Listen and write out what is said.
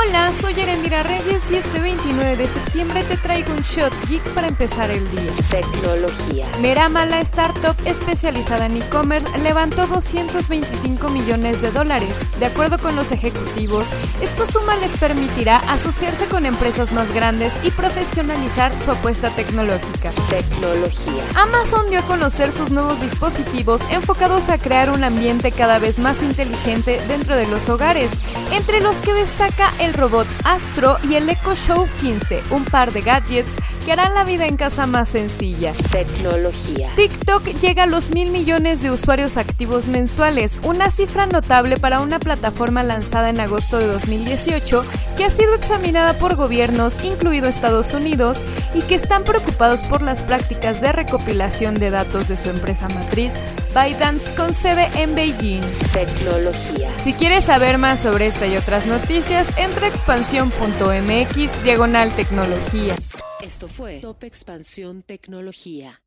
Hola, soy Erendira Reyes y este 29 de septiembre te traigo un shot geek para empezar el día. Tecnología. Merama, la startup especializada en e-commerce, levantó 225 millones de dólares. De acuerdo con los ejecutivos, esta suma les permitirá asociarse con empresas más grandes y profesionalizar su apuesta tecnológica. Tecnología. Amazon dio a conocer sus nuevos dispositivos enfocados a crear un ambiente cada vez más inteligente dentro de los hogares, entre los que destaca el robot Astro y el Echo Show 15, un par de gadgets que harán la vida en casa más sencilla. Tecnología. TikTok llega a los mil millones de usuarios activos mensuales, una cifra notable para una plataforma lanzada en agosto de 2018 que ha sido examinada por gobiernos, incluido Estados Unidos, y que están preocupados por las prácticas de recopilación de datos de su empresa matriz, ByteDance, con sede en Beijing. Tecnología. Si quieres saber más sobre esta y otras noticias, entra a expansión.mx diagonal tecnología. Esto fue Top Expansión Tecnología.